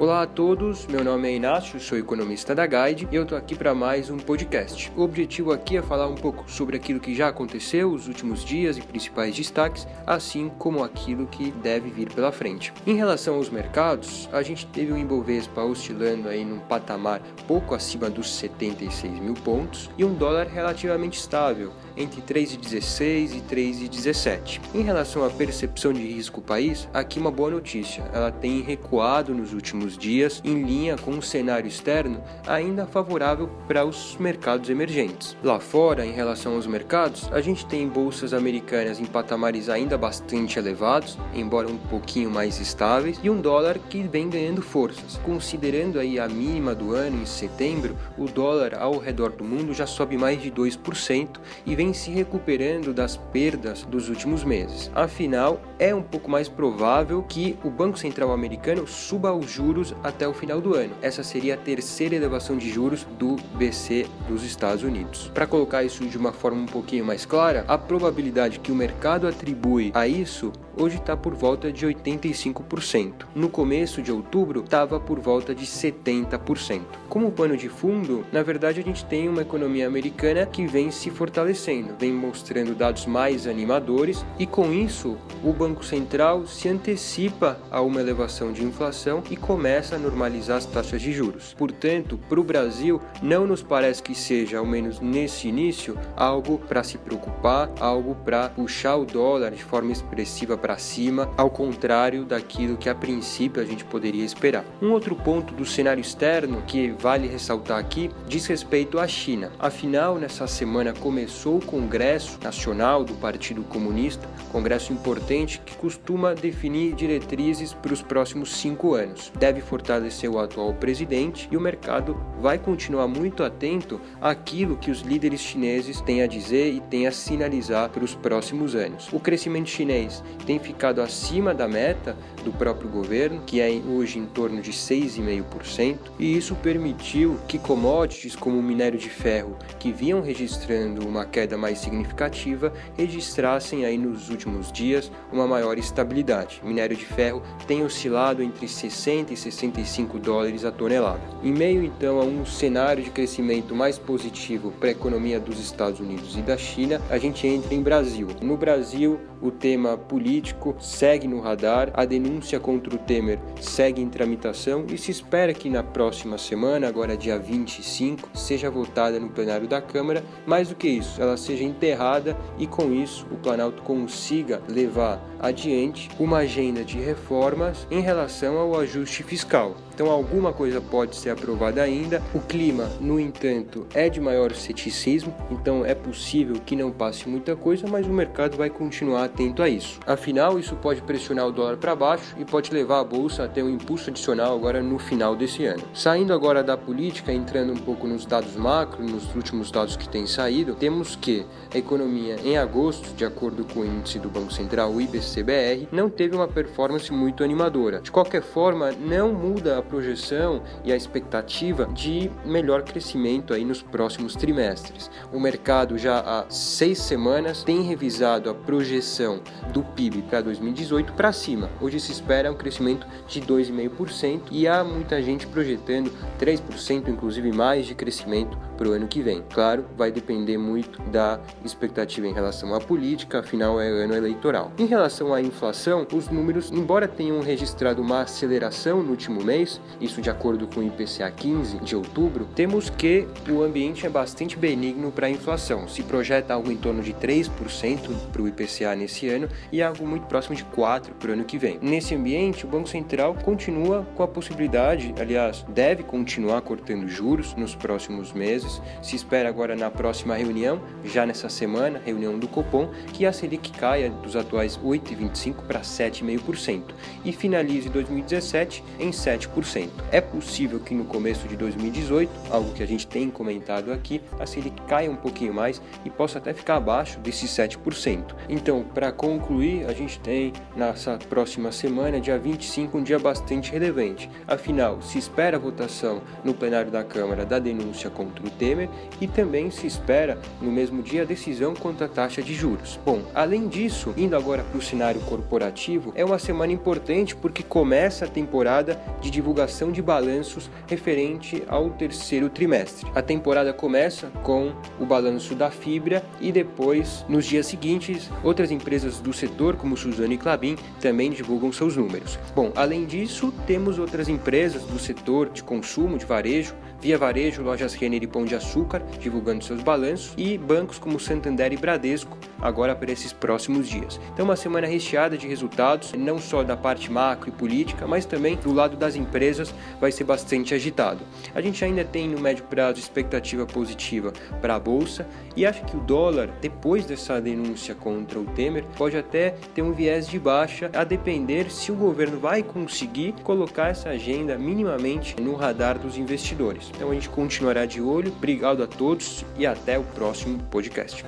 Olá a todos, meu nome é Inácio, sou economista da Guide e eu tô aqui para mais um podcast. O objetivo aqui é falar um pouco sobre aquilo que já aconteceu os últimos dias e principais destaques, assim como aquilo que deve vir pela frente. Em relação aos mercados, a gente teve o Ibovespa oscilando aí num patamar pouco acima dos 76 mil pontos e um dólar relativamente estável, entre 3,16 e 3,17. Em relação à percepção de risco país, aqui uma boa notícia, ela tem recuado nos últimos dias, em linha com um cenário externo ainda favorável para os mercados emergentes. Lá fora, em relação aos mercados, a gente tem bolsas americanas em patamares ainda bastante elevados, embora um pouquinho mais estáveis, e um dólar que vem ganhando forças. Considerando aí a mínima do ano em setembro, o dólar ao redor do mundo já sobe mais de 2% e vem se recuperando das perdas dos últimos meses. Afinal, é um pouco mais provável que o Banco Central americano suba os juros juros até o final do ano. Essa seria a terceira elevação de juros do BC dos Estados Unidos. Para colocar isso de uma forma um pouquinho mais clara, a probabilidade que o mercado atribui a isso hoje está por volta de 85%. No começo de outubro, estava por volta de 70%. Como pano de fundo, na verdade a gente tem uma economia americana que vem se fortalecendo, vem mostrando dados mais animadores e com isso o Banco Central se antecipa a uma elevação de inflação e começa a normalizar as taxas de juros. Portanto, para o Brasil, não nos parece que seja, ao menos nesse início, algo para se preocupar, algo para puxar o dólar de forma expressiva para cima, ao contrário daquilo que a princípio a gente poderia esperar. Um outro ponto do cenário externo que vale ressaltar aqui diz respeito à China. Afinal, nessa semana começou o Congresso Nacional do Partido Comunista, congresso importante que costuma definir diretrizes para os próximos cinco anos. Deve fortalecer o atual presidente e o mercado vai continuar muito atento àquilo que os líderes chineses têm a dizer e têm a sinalizar para os próximos anos. O crescimento chinês tem ficado acima da meta do próprio governo, que é hoje em torno de 6,5%, e isso permitiu que commodities como o minério de ferro, que vinham registrando uma queda mais significativa, registrassem aí nos últimos dias uma maior estabilidade. O minério de ferro tem oscilado entre 60 e 65 dólares a tonelada. Em meio então a um cenário de crescimento mais positivo para a economia dos Estados Unidos e da China, a gente entra em Brasil. No Brasil, o tema político segue no radar, a denúncia contra o Temer segue em tramitação e se espera que na próxima semana, agora dia 25, seja votada no plenário da Câmara. Mais do que isso, ela seja enterrada e com isso o Planalto consiga levar adiante uma agenda de reformas em relação ao ajuste fiscal. Então, alguma coisa pode ser aprovada ainda. O clima, no entanto, é de maior ceticismo, então é possível que não passe muita coisa, mas o mercado vai continuar atento a isso. Afinal, isso pode pressionar o dólar para baixo e pode levar a bolsa a ter um impulso adicional agora no final desse ano. Saindo agora da política, entrando um pouco nos dados macro, nos últimos dados que têm saído, temos que a economia em agosto, de acordo com o índice do Banco Central, o IBCBR, não teve uma performance muito animadora. De qualquer forma, não muda a projeção e a expectativa de melhor crescimento aí nos próximos trimestres. O mercado já há seis semanas tem revisado a projeção do PIB para 2018 para cima. Hoje se espera um crescimento de 2,5% e há muita gente projetando 3%, inclusive mais de crescimento para o ano que vem. Claro, vai depender muito da expectativa em relação à política, afinal é ano eleitoral. Em relação à inflação, os números, embora tenham registrado uma aceleração no último mês, isso de acordo com o IPCA 15 de outubro, temos que o ambiente é bastante benigno para a inflação. Se projeta algo em torno de 3% para o IPCA nesse ano e algo muito próximo de 4% para o ano que vem. Nesse ambiente, o Banco Central continua com a possibilidade, aliás, deve continuar cortando juros nos próximos meses. Se espera agora na próxima reunião, já nessa semana, reunião do Copom, que a Selic caia dos atuais 8,25% para 7,5% e finalize 2017 em 7%. É possível que no começo de 2018, algo que a gente tem comentado aqui, a Selic caia um pouquinho mais e possa até ficar abaixo desses 7%. Então, para concluir, a gente tem nessa próxima semana, dia 25, um dia bastante relevante. Afinal, se espera a votação no plenário da Câmara da denúncia contra o Temer e também se espera no mesmo dia a decisão quanto à taxa de juros. Bom, além disso, indo agora para o cenário corporativo, é uma semana importante porque começa a temporada de divulgação divulgação de balanços referente ao terceiro trimestre. A temporada começa com o balanço da Fibra e depois, nos dias seguintes, outras empresas do setor, como Suzano e Clabin, também divulgam seus números. Bom, além disso, temos outras empresas do setor de consumo, de varejo, Via Varejo, Lojas Renner e Pão de Açúcar, divulgando seus balanços, e bancos como Santander e Bradesco, agora para esses próximos dias. Então, uma semana recheada de resultados, não só da parte macro e política, mas também do lado das empresas, vai ser bastante agitado. A gente ainda tem no médio prazo expectativa positiva para a bolsa e acho que o dólar, depois dessa denúncia contra o Temer, pode até ter um viés de baixa, a depender se o governo vai conseguir colocar essa agenda minimamente no radar dos investidores. Então a gente continuará de olho. Obrigado a todos e até o próximo podcast.